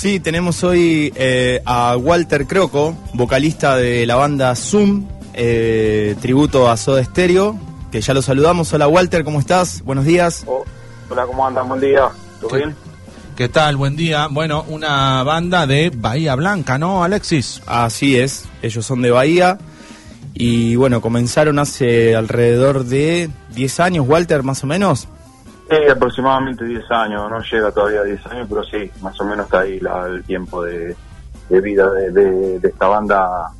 Sí, tenemos hoy eh, a Walter Croco, vocalista de la banda Zoom, eh, tributo a Soda Stereo, que ya lo saludamos. Hola Walter, ¿cómo estás? Buenos días. Oh, hola, ¿cómo andan? Buen día. ¿Todo bien? ¿Qué tal? Buen día. Bueno, una banda de Bahía Blanca, ¿no, Alexis? Así es, ellos son de Bahía. Y bueno, comenzaron hace alrededor de 10 años, Walter, más o menos. Sí, aproximadamente 10 años, no llega todavía a 10 años, pero sí, más o menos está ahí la- el tiempo de, de vida de, de- de esta banda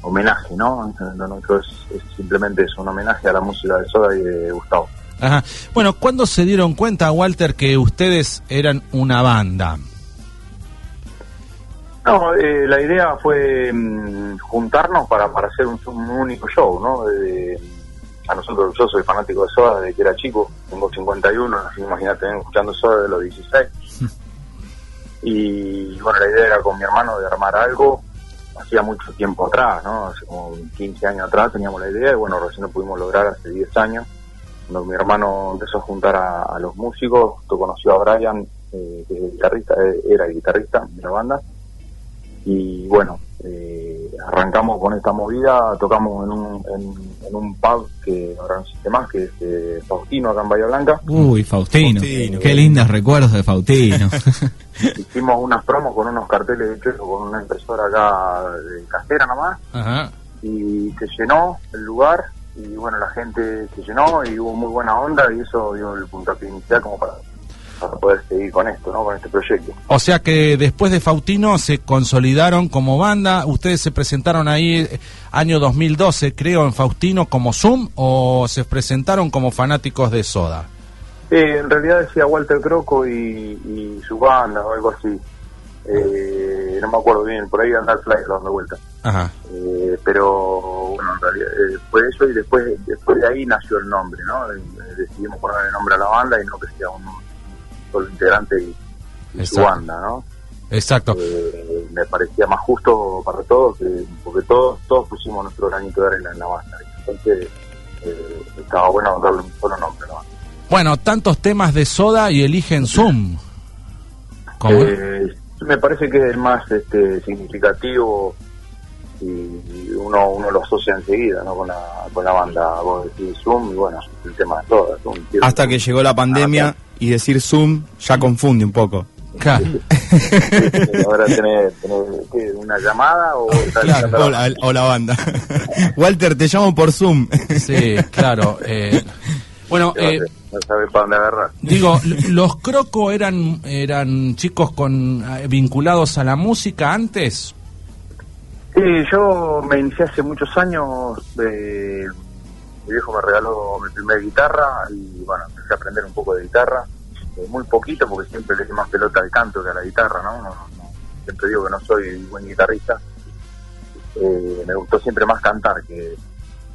homenaje, ¿no? Lo nuestro es, es simplemente es un homenaje a la música de Soda y de Gustavo. Ajá. Bueno, ¿cuándo se dieron cuenta, Walter, que ustedes eran una banda? No, eh, la idea fue mm, juntarnos para, para hacer un, un único show, ¿no? A nosotros, yo soy fanático de Soda desde que era chico, tengo 51, así imagínate, vengo escuchando Soda de los 16. y bueno, la idea era con mi hermano de armar algo, hacía mucho tiempo atrás, ¿no? Hace como 15 años atrás teníamos la idea y bueno, recién lo pudimos lograr hace 10 años. Cuando mi hermano empezó a juntar a, a los músicos, tú conoció a Brian, eh, que es el guitarrista, eh, era el guitarrista de la banda, y bueno, eh, arrancamos con esta movida, tocamos en un, en, en un pub que ahora no existe más, que es eh, Faustino acá en Bahía Blanca. Uy, Faustino. Faustino. Qué lindos recuerdos de Faustino. Hicimos unas promos con unos carteles hechos con una impresora acá de casera nomás Ajá. y se llenó el lugar y bueno, la gente se llenó y hubo muy buena onda y eso dio el puntapié inicial como para, para poder seguir con esto, ¿no? Con este proyecto. O sea que después de Faustino se consolidaron como banda. Ustedes se presentaron ahí eh, año 2012, creo, en Faustino como Zoom o se presentaron como fanáticos de Soda. Eh, en realidad decía Walter Croco y, y su banda o algo así. Eh, no me acuerdo bien, por ahí anda el flyer dando vuelta. Ajá. Eh, pero bueno, en realidad eh, fue eso y después después de ahí nació el nombre, ¿no? Eh, decidimos poner el nombre a la banda y no que sea un solo integrante y, y su banda, ¿no? Exacto. Eh, me parecía más justo para todos, que- porque todos todos pusimos nuestro granito de arena en la banda. Entonces eh, estaba bueno darle un solo nombre, ¿no? Bueno, tantos temas de Soda y eligen Zoom. ¿Cómo? Eh, me parece que es el más este, significativo y uno uno lo asocia enseguida ¿no? con, la, con la banda. Vos decís Zoom y bueno, el tema de. Zoom, quiero- Hasta que llegó la pandemia y decir Zoom ya confunde un poco. Claro. Ahora tenés, tenés, ¿qué, una llamada o Claro. la- la, o la banda. Walter, te llamo por Zoom. Sí, claro. eh, bueno, eh, no sabes para dónde agarrar. digo, los Croco eran eran chicos con eh, vinculados a la música antes. Sí, yo me inicié hace muchos años. eh, mi viejo me regaló mi primera guitarra y bueno, empecé a aprender un poco de guitarra. eh, muy poquito porque siempre le di más pelota al canto que a la guitarra, ¿no? No- no- siempre digo que no soy buen guitarrista. Eh, me gustó siempre más cantar que,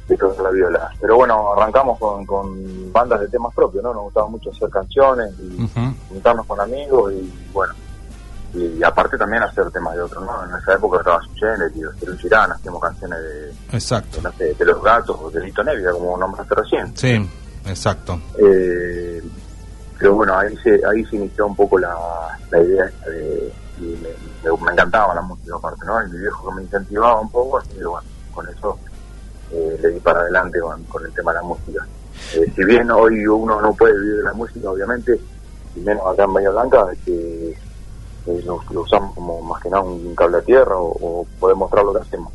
que tocar la viola. Pero bueno, arrancamos con, con bandas de temas propios, ¿no? Nos gustaba mucho hacer canciones y juntarnos con amigos y bueno y aparte también hacer temas de otros no en esa época estaba Suchenet y los Girán hacíamos canciones de, Exacto. de, de los gatos o de Lito Nevia como nombraste recién Sí, exacto. Eh, pero bueno ahí se ahí se inició un poco la, la idea esta de y me, me- me encantaba la música aparte no y mi viejo que me incentivaba un poco así que bueno con eso eh, le di para adelante con, con el tema de la música Eh, si bien hoy uno no puede vivir de la música obviamente y menos acá en Bahía Blanca que eh, lo, lo usamos como más que nada un cable a tierra o, o poder mostrar lo que hacemos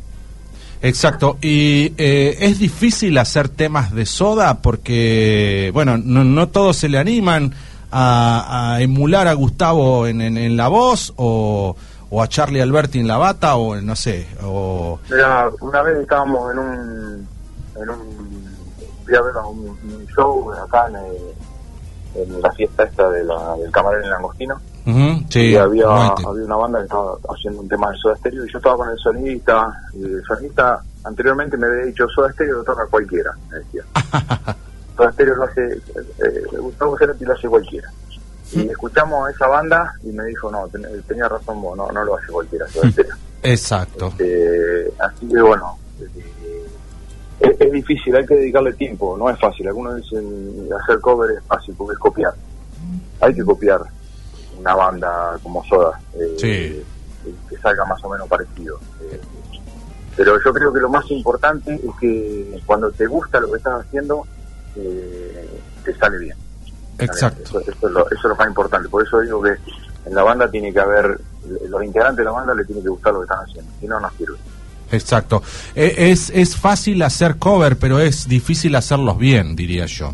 Exacto. Y eh, es difícil hacer temas de Soda porque, bueno, no, no todos se le animan a, a emular a Gustavo en, en, en la voz o, o a Charlie Alberti en la bata o no sé. O, Mira, una vez estábamos en un, en un fui a ver un, un show acá en, eh, en la fiesta esta de la, del camarero en Langostino Sí, y había, había una banda que estaba haciendo un tema de Soda Stereo y yo estaba con el sonidista y el sonidista anteriormente me había dicho Soda Stereo lo toca cualquiera, me decía. Soda Stereo lo hace, eh, Gustavo Cerati lo hace cualquiera. Y escuchamos a esa banda y me dijo, no, ten- tenía razón vos, no, no lo hace cualquiera, Soda Stereo. Exacto. Eh, así que bueno, eh, es, es difícil, hay que dedicarle tiempo, no es fácil. Algunos dicen hacer cover es fácil porque es copiar. Hay que copiar. Una banda como Soda. eh, Sí. Que salga más o menos parecido. Eh, pero yo creo que lo más importante es que cuando te gusta lo que estás haciendo, eh, te sale bien. Exacto. Eso, eso es lo, eso es lo más importante. Por eso digo que en la banda tiene que haber, los integrantes de la banda le tiene que gustar lo que están haciendo, si no, no sirve. Exacto. Eh, Es, es fácil hacer cover, pero es difícil hacerlos bien, diría yo.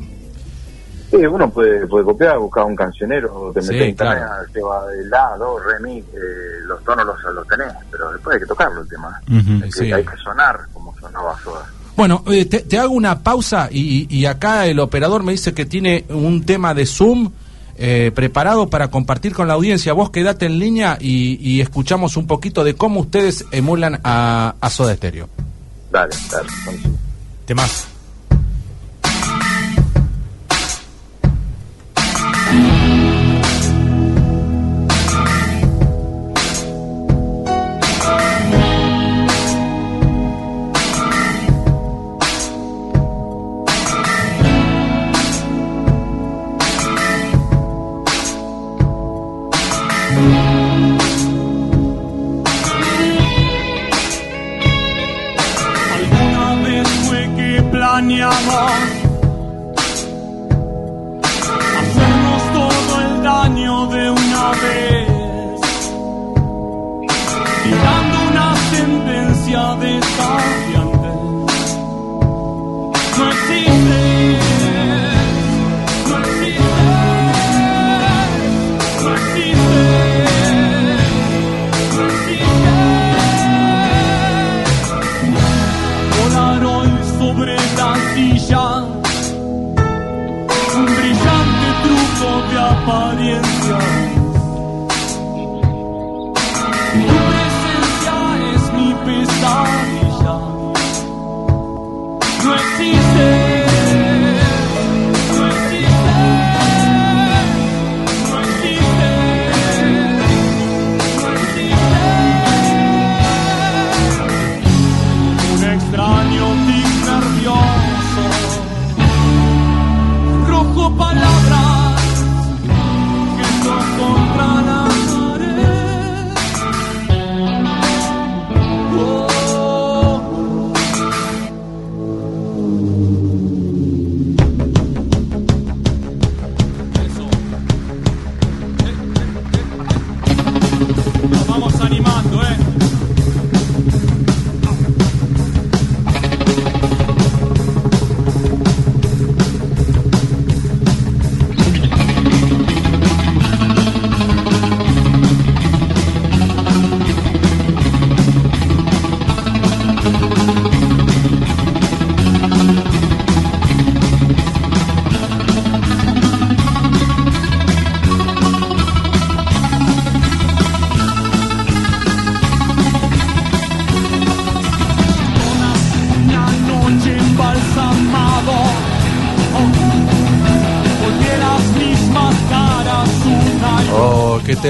Sí, uno puede, puede copiar, buscar un cancionero, te Sí, metes internet, claro. te va de la, do, re, mi, eh, los tonos los, los tenés, pero después hay que tocarlo el tema. Hay, que, Sí. hay que sonar como sonaba Soda. Bueno, eh, te, te hago una pausa y, y acá el operador me dice que tiene un tema de Zoom eh, preparado para compartir con la audiencia. Vos quedate en línea y, y escuchamos un poquito de cómo ustedes emulan a, a Soda Stereo. Dale, dale. buenísimo. Temas.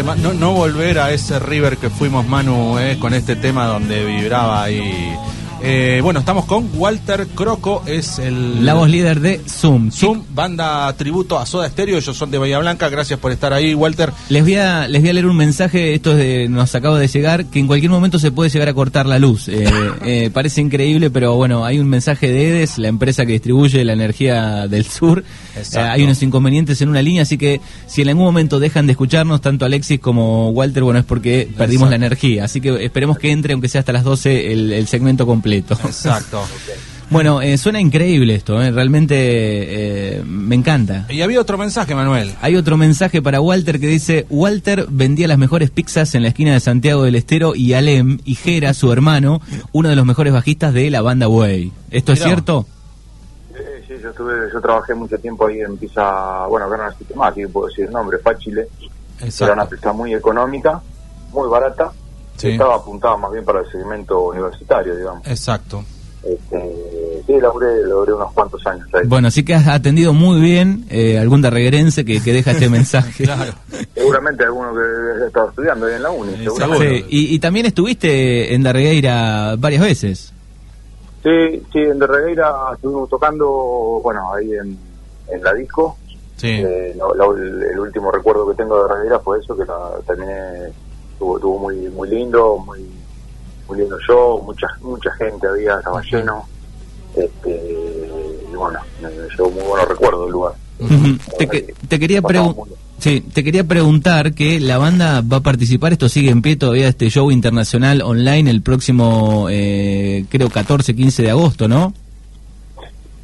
Tema. No, no volver a ese River que fuimos, Manu, eh, con este tema donde vibraba ahí. Eh, bueno, estamos con Walter Croco, es el. La voz líder de Zoom. Zoom, banda tributo a Soda Stereo, ellos son de Bahía Blanca, gracias por estar ahí, Walter. Les voy a, les voy a leer un mensaje, esto es de, nos acaba de llegar, que en cualquier momento se puede llegar a cortar la luz. Eh, eh, parece increíble, pero bueno, hay un mensaje de EDES, la empresa que distribuye la energía del sur. Hay unos inconvenientes en una línea, así que si en algún momento dejan de escucharnos, tanto Alexis como Walter, bueno, es porque perdimos la energía. Así que esperemos que entre, aunque sea hasta las 12, el, el segmento completo. Exacto. bueno, eh, suena increíble esto, eh, realmente eh, me encanta. Y había otro mensaje, Manuel. Hay otro mensaje para Walter que dice, Walter vendía las mejores pizzas en la esquina de Santiago del Estero y Alem y Jera, su hermano, uno de los mejores bajistas de la banda Way. ¿Esto es cierto? Sí, sí, yo, estuve, yo trabajé mucho tiempo ahí en pizza, bueno, acá no existe más, así que puedo decir el nombre, Fáchile. Era una pizza muy económica, muy barata, Sí. estaba apuntada más bien para el segmento universitario, digamos. Exacto. Este, sí, laburé, laburé unos cuantos años ahí. Bueno, así que has atendido muy bien eh, algún darreguerense que, que deja este mensaje. Claro. Seguramente alguno que estaba estudiando ahí en la uni, Sí, y, y también estuviste en Darregueira varias veces. Sí, sí, en De Regueira estuvimos tocando, bueno, ahí en, en la disco, Sí. Eh, el, último recuerdo que tengo de Herradera fue eso, que la terminé, tuvo, tuvo muy muy lindo, muy muy lindo show, mucha mucha gente había, estaba lleno. Este, y bueno, me, me llevó muy buenos recuerdos del lugar. Te, que- te quería sí, te quería preguntar que la banda va a participar, esto sigue en pie todavía, este show internacional online el próximo, eh, creo, 14, 15 de agosto, ¿no?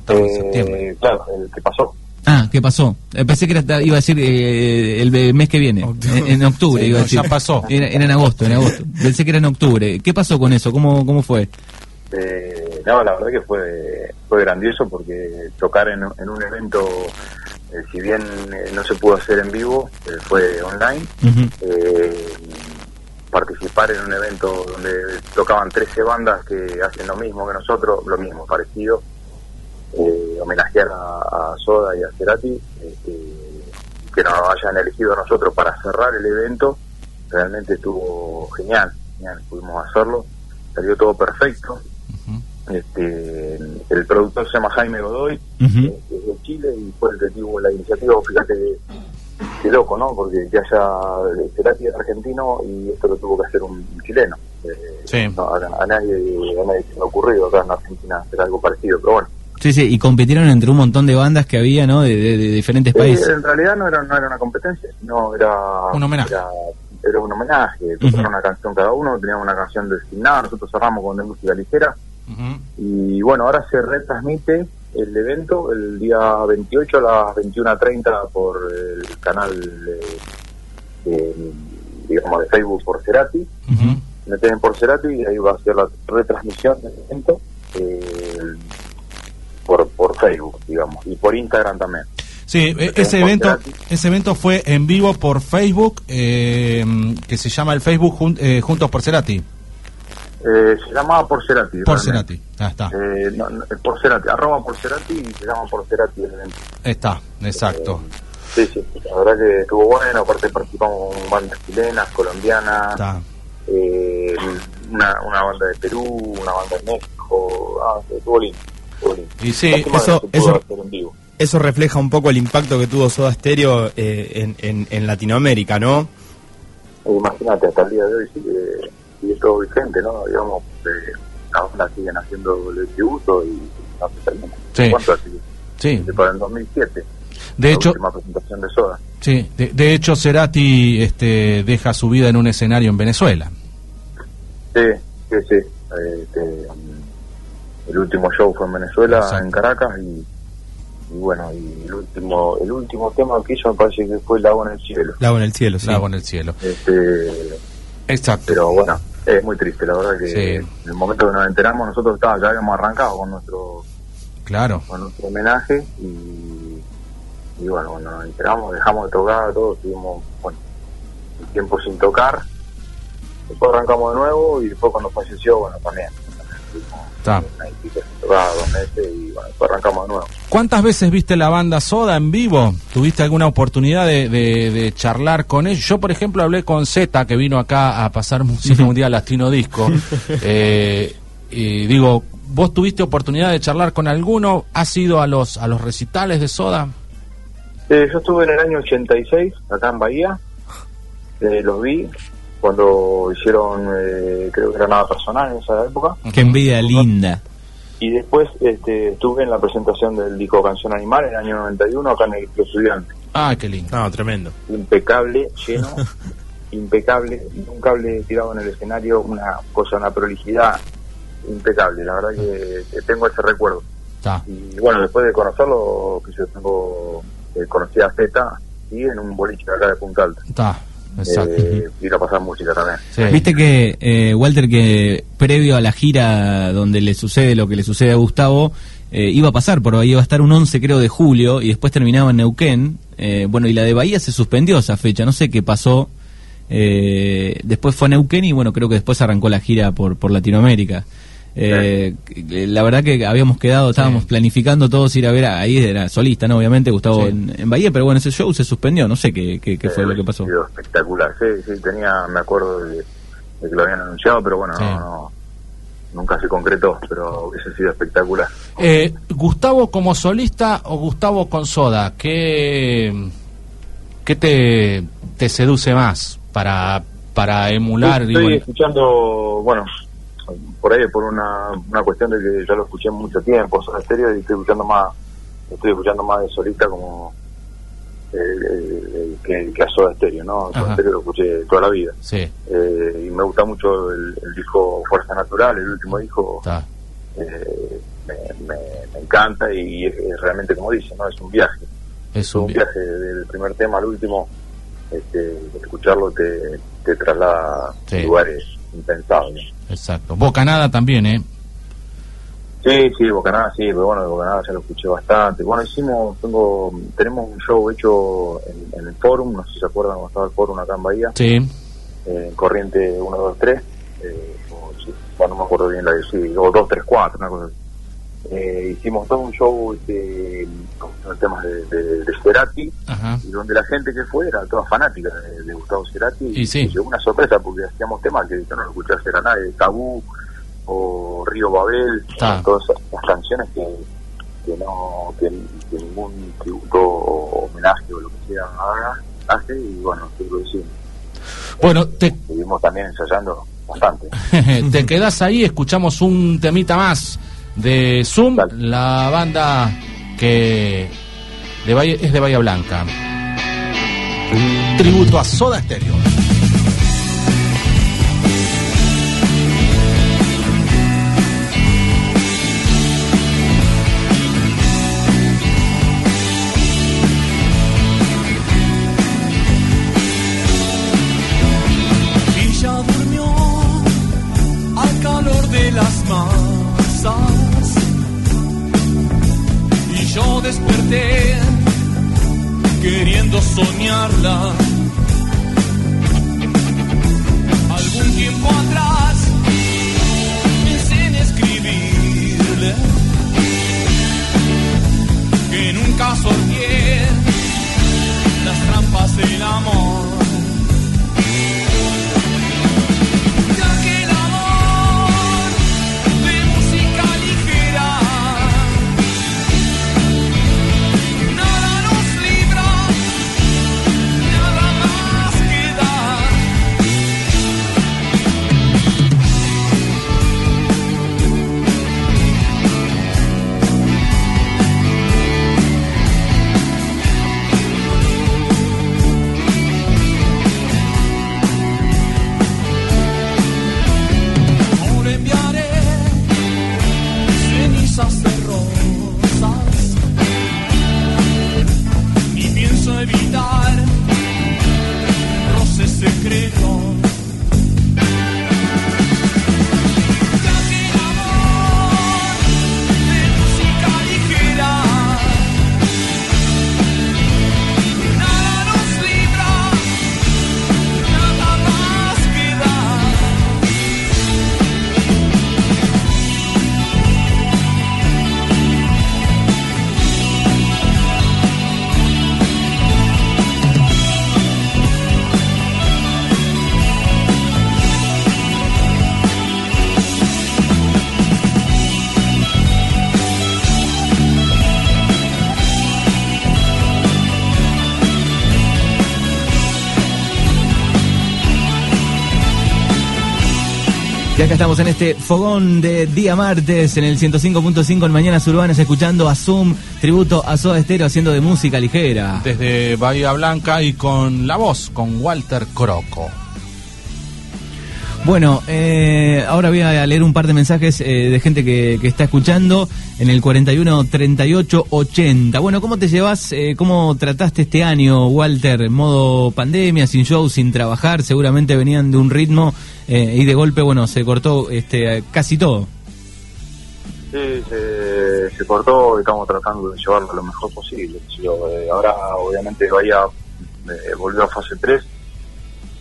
Eh, septiembre. Claro, el que pasó. Ah, ¿qué pasó? Eh, pensé que era, iba a decir eh, el mes que viene, Octubre. en, en octubre Sí, iba a decir. ya pasó. Era, era en agosto, en agosto. Pensé que era en octubre. ¿Qué pasó con eso? ¿Cómo, cómo fue? Eh, no, la verdad que fue, fue grandioso porque tocar en, en un evento, eh, si bien eh, no se pudo hacer en vivo, eh, fue online. Eh, participar en un evento donde tocaban 13 bandas que hacen lo mismo que nosotros, lo mismo, parecido. Eh, homenajear a, a Soda y a Cerati, este, que nos hayan elegido a nosotros para cerrar el evento, realmente estuvo genial, genial, pudimos hacerlo, salió todo perfecto. Este, el productor se llama Jaime Godoy, eh, que es de Chile y fue el que tuvo la iniciativa, fíjate que, que loco, ¿no? Porque que haya Cerati es argentino y esto lo tuvo que hacer un chileno. Eh, Sí. no, a, a nadie, a nadie se le ha ocurrido acá en Argentina hacer algo parecido, pero bueno. Sí, sí, y compitieron entre un montón de bandas que había, ¿no? De, de- de diferentes países. en realidad no era, no era una competencia, sino era Un homenaje. Era, era un homenaje, tocaron una canción cada uno, teníamos una canción designada, nosotros cerramos con de música ligera y bueno, ahora se retransmite el evento el día 28 a las 21.30 por el canal de, de, digamos de Facebook por Cerati, Ujú. meten por Cerati y ahí va a ser la retransmisión del evento eh, por, por Facebook, digamos, y por Instagram también. Sí, e- ese evento, ese evento fue en vivo por Facebook, eh, que se llama el Facebook Jun- eh, Juntos por Cerati. Eh, se llamaba por Cerati. Por. Cerati, ah, está, Eh, no, no, por Cerati, arroba por Cerati y se llama por Cerati el evento. está, exacto. Sí, sí, la verdad que estuvo bueno, aparte participamos con bandas chilenas, colombianas, Está. eh, una, una banda de Perú, una banda de México, ah, estuvo lindo. Y sí, eso- eso-. Eso refleja un poco el impacto que tuvo Soda Stereo eh, en, en, en Latinoamérica, ¿no? Eh, imagínate, hasta el día de hoy sigue, sigue todo vigente, ¿no? Digamos, eh, bandas siguen haciendo el tributo y no se termina. Sí. ¿Cuánto? Sí, para el 2007. de la hecho, presentación de Soda. sí, de, de hecho Cerati este, deja su vida en un escenario en Venezuela. Sí, sí, sí. Eh, Este, el último show fue en Venezuela, Exacto. en Caracas, y, y bueno, y el último el último tema que hizo me parece que fue Lago en el Cielo. Lago en el cielo, sí. Lago en el cielo. Este, Exacto. pero bueno, es muy triste, la verdad que Sí. en el momento que nos enteramos, nosotros estábamos, ya habíamos arrancado con nuestro, Claro. con nuestro homenaje y, y bueno, cuando nos enteramos, dejamos de tocar, todos tuvimos, bueno, un tiempo sin tocar, después arrancamos de nuevo y después cuando falleció, bueno, también. Está. dos meses y bueno, arrancamos de nuevo. ¿Cuántas veces viste la banda Soda en vivo? ¿Tuviste alguna oportunidad de, de- de charlar con ellos? Yo, por ejemplo, hablé con Z, que vino acá a pasar música mundial latino disco. Eh, y digo, ¿vos tuviste oportunidad de charlar con alguno? ¿Has ido a los, a los recitales de Soda? Eh, yo estuve en el año 86, acá en Bahía, eh, los vi cuando hicieron, eh, creo que era nada personal en esa época. Qué envidia linda. Y después este, estuve en la presentación del disco Canción Animal en el año 91 acá en el Club Estudiante. Ah, qué lindo. No, tremendo. Impecable, lleno, impecable, un cable tirado en el escenario, una cosa, una prolijidad impecable. La verdad que, que tengo ese recuerdo. Está. Y bueno, después de conocerlo, que yo tengo, eh, conocí a Z y en un boliche acá de Punta Alta. Está. Exacto. Eh, ir a pasar música también. Sí. Viste que, eh, Walter, que previo a la gira donde le sucede lo que le sucede a Gustavo, eh, iba a pasar por ahí, iba a estar un 11 creo de julio y después terminaba en Neuquén. Eh, bueno, y la de Bahía se suspendió esa fecha, no sé qué pasó. Eh, después fue a Neuquén y bueno, creo que después arrancó la gira por, por Latinoamérica. Eh, La verdad que habíamos quedado, estábamos planificando todos ir a ver, a- ahí era solista, ¿no? Obviamente, Gustavo Sí. en, en Bahía, pero bueno, ese show se suspendió, no sé qué, qué, qué fue Eh, lo que pasó. ha sido espectacular. Sí, sí, tenía, me acuerdo de, de que lo habían anunciado, pero bueno, Sí. no, no, nunca se concretó, pero hubiese sido espectacular. Eh, ¿Gustavo como solista o Gustavo con Soda? ¿Qué, qué te, te seduce más para, para emular? Estoy digo, escuchando, bueno, por ahí por una, una cuestión de que ya lo escuché mucho tiempo, Soda Stereo, y estoy escuchando más, estoy escuchando más de solista como eh, eh, que, que a Soda Stereo, ¿no? Soda. Stereo lo escuché toda la vida. Sí, Eh, y me gusta mucho el, el disco Fuerza Natural, el último disco, eh, me, me- me encanta y es, es realmente como dice, ¿no? Es un viaje. Es Es un un viaje del primer tema al último, este, escucharlo te, te traslada Sí. a lugares impensables. ¿no? Exacto. Bocanada también, ¿eh? Sí, sí, Bocanada, sí, pero bueno, de Bocanada ya lo escuché bastante. Bueno, hicimos, tengo, tenemos un show hecho en, en el Forum, no sé si se acuerdan cuando estaba el Forum acá en Bahía, Sí, eh, en Corriente 1, 2, 3, eh, o, sí, bueno, no me acuerdo bien la de sí, o 2, 3, 4, una cosa así. Eh, hicimos todo un show este, con con temas de, de, de Cerati, ajá. y donde la gente que fue era toda fanática de, de Gustavo Cerati Y sí. llegó una sorpresa porque hacíamos temas que no lo escuché hacer a nadie, Tabú o Río Babel, todas esas, canciones que, que no que, que ningún tributo o homenaje o lo que sea haga, hace y bueno, sí lo hicimos. Bueno, te, Seguimos también ensayando bastante. te quedas ahí, escuchamos un temita más de Zoom, Dale. la banda que de Bahía- es de Bahía Blanca. Tributo a Soda Stereo. Y acá estamos en este fogón de día martes en el 105.5 en Mañanas Urbanas escuchando a Zoom, tributo a Soda Stereo haciendo de música ligera. Desde Bahía Blanca y con la voz, con Walter Croco. Bueno, eh, ahora voy a leer un par de mensajes eh, de gente que, que está escuchando en el 41 38 80. Bueno, ¿cómo te llevas? eh, ¿Cómo trataste este año, Walter? En modo pandemia, sin show, sin trabajar. Seguramente venían de un ritmo eh, y de golpe, bueno, se cortó este casi todo. Sí, se, se cortó estamos tratando de llevarlo lo mejor posible. Eh, ahora, obviamente, Bahía eh, volvió a fase 3,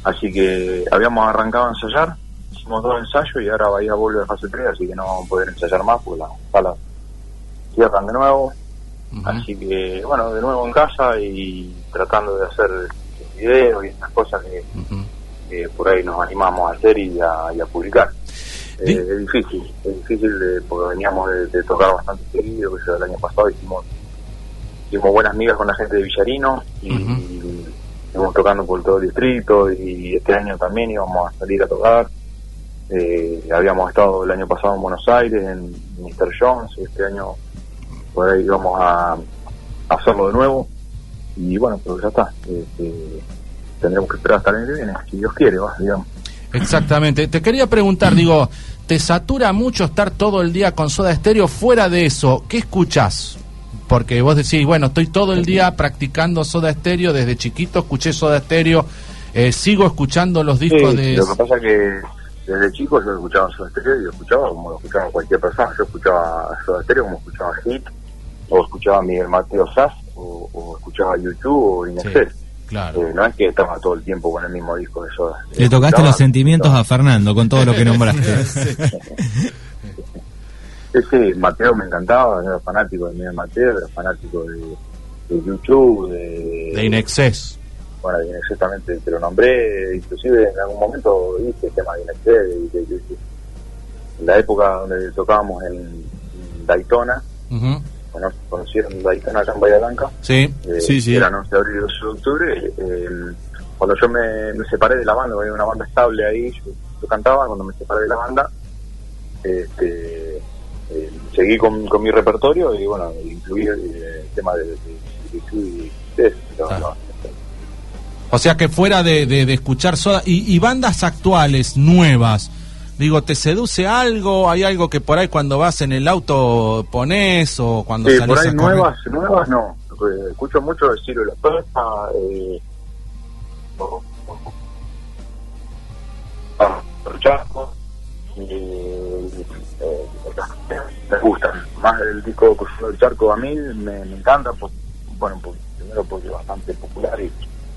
así que habíamos arrancado a ensayar, hicimos dos ensayos y ahora Bahía vuelve a fase 3, así que no vamos a poder ensayar más porque las salas cierran de nuevo. Así que, bueno, de nuevo en casa y tratando de hacer videos y estas cosas que, por ahí nos animamos a hacer y a, y a publicar. Eh, es difícil, es difícil de- porque veníamos de, de tocar bastante seguido, que el año pasado hicimos, hicimos buenas migas con la gente de Villarino y estuvimos tocando por todo el distrito y este año también íbamos a salir a tocar. Eh, habíamos estado el año pasado en Buenos Aires, en Mr. Jones, este año por ahí íbamos a, a hacerlo de nuevo y bueno, pero ya está. Este, tendremos que esperar hasta el año que viene, si Dios quiere, va, digamos. Exactamente. Te quería preguntar, digo, ¿te satura mucho estar todo el día con Soda Estéreo? Fuera de eso, ¿qué escuchás? Porque vos decís, bueno, estoy todo el día practicando Soda Estéreo, desde chiquito escuché Soda Estéreo, eh, sigo escuchando los discos Sí, de... Lo que pasa es que desde chico yo escuchaba Soda Stereo y lo escuchaba como lo escuchaba cualquier persona. Yo escuchaba Soda Stereo como escuchaba Hit, o escuchaba Miguel Mateo Sass, o, o escuchaba YouTube o Inexcess. Claro. Eh, no es que estaba todo el tiempo con el mismo disco de Soda. Le tocaste los sentimientos a Fernando con todo lo que nombraste. Sí, sí, Mateo me encantaba, era fanático de Mateo, era fanático de, de YouTube, de, De Inexcess. bueno, de Inexcess también te, te lo nombré, inclusive en algún momento hice el tema de Inexcess, de- en la época donde tocábamos en, Daytona, Ujú. cono- conocieron Daytona acá en Bahía Blanca, Sí. eh, Sí, sí. era 11 de abril y 12 de octubre, eh, cuando yo me, me separé de la banda, había una banda estable ahí, yo, yo cantaba, cuando me separé de la banda, este, seguí con, con mi repertorio y bueno, incluí el, el tema de, y O sea que fuera de, de- de escuchar Soda... Y, y bandas actuales, nuevas, digo, ¿te seduce algo? ¿Hay algo que por ahí cuando vas en el auto pones o cuando Sí, salís por ahí a correr? nuevas, nuevas no. Eh, Escucho mucho de Ciro y la Persa, eh, o- o- ah, eh, eh, me gustan. Más el disco Cruzando el Charco a mí me, me encanta, pues, bueno, pues, primero porque es bastante popular y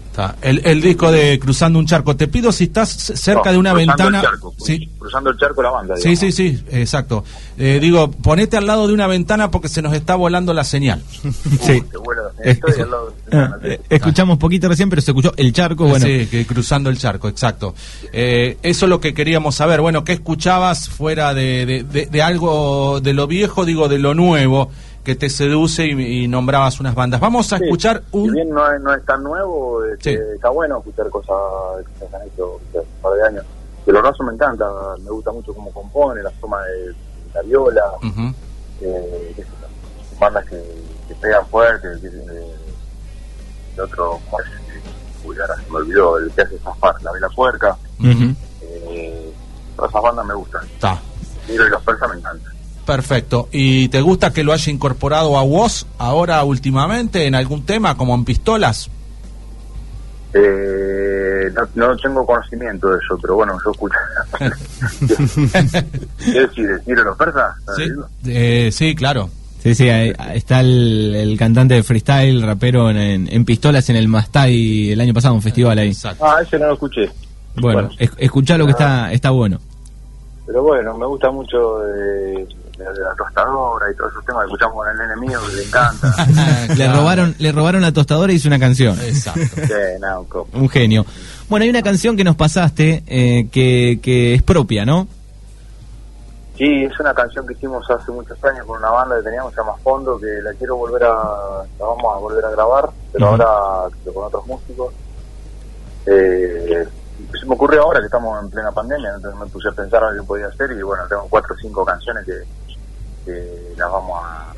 Está. El, el disco de Cruzando un Charco. Te pido si estás cerca no, de una Cruzando ventana... El charco, sí. Cruzando el charco la banda. Sí, sí, sí, exacto. Eh, digo, ponete al lado de una ventana porque se nos está volando la señal. Sí. Estoy al lado de Ah, eh, Escuchamos poquito recién, pero se escuchó el charco. Bueno, Sí, que cruzando el charco, exacto. Eh, eso es lo que queríamos saber. Bueno, ¿qué escuchabas fuera de, de- de- de algo, de lo viejo, digo, de lo nuevo, que te seduce y, y nombrabas unas bandas? Vamos a Sí, escuchar Si un... bien no es, no es tan nuevo, este, Sí. está bueno escuchar cosas que se han hecho hace un par de años. De los me encanta, me gusta mucho cómo compone, la forma de, la viola, eh, qué sé yo, bandas que, que pegan fuerte, que, eh, el otro, ¿cómo es? Uy, ahora se me olvidó, el que hace zafar, la vela puerca, eh, todas esas bandas me gustan. Está. Y los persas me encantan. Perfecto. ¿Y te gusta que lo haya incorporado a vos ahora últimamente en algún tema, como en pistolas? Eh, no, no tengo conocimiento de eso, pero bueno, yo escucho. ¿Qué decir? ¿Decir los persas? Sí. Eh, sí claro. Sí, sí, ahí- está el, el cantante de freestyle, rapero en, en, en Pistolas en el Mastai el año pasado, un festival ahí. Exacto. Ah, ese no lo escuché. Bueno, Bueno. es- escuchalo que está, está bueno. Pero bueno, me gusta mucho de, de- la tostadora y todos esos temas que escuchamos con el nene mío que le encanta. Le Claro. robaron, le robaron la tostadora y hizo una canción. Exacto. sí. Un genio. Bueno, hay una canción que nos pasaste eh, que, que es propia, ¿no? Sí, es una canción que hicimos hace muchos años con una banda que teníamos, se llama Fondo, que la quiero volver a, la vamos a volver a grabar, pero Ujú. ahora con otros músicos. Eh, se me ocurrió ahora que estamos en plena pandemia, entonces me puse a pensar a qué podía hacer y bueno, tengo cuatro o cinco canciones que, que las vamos a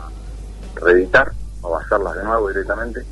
reeditar o a hacerlas de nuevo directamente.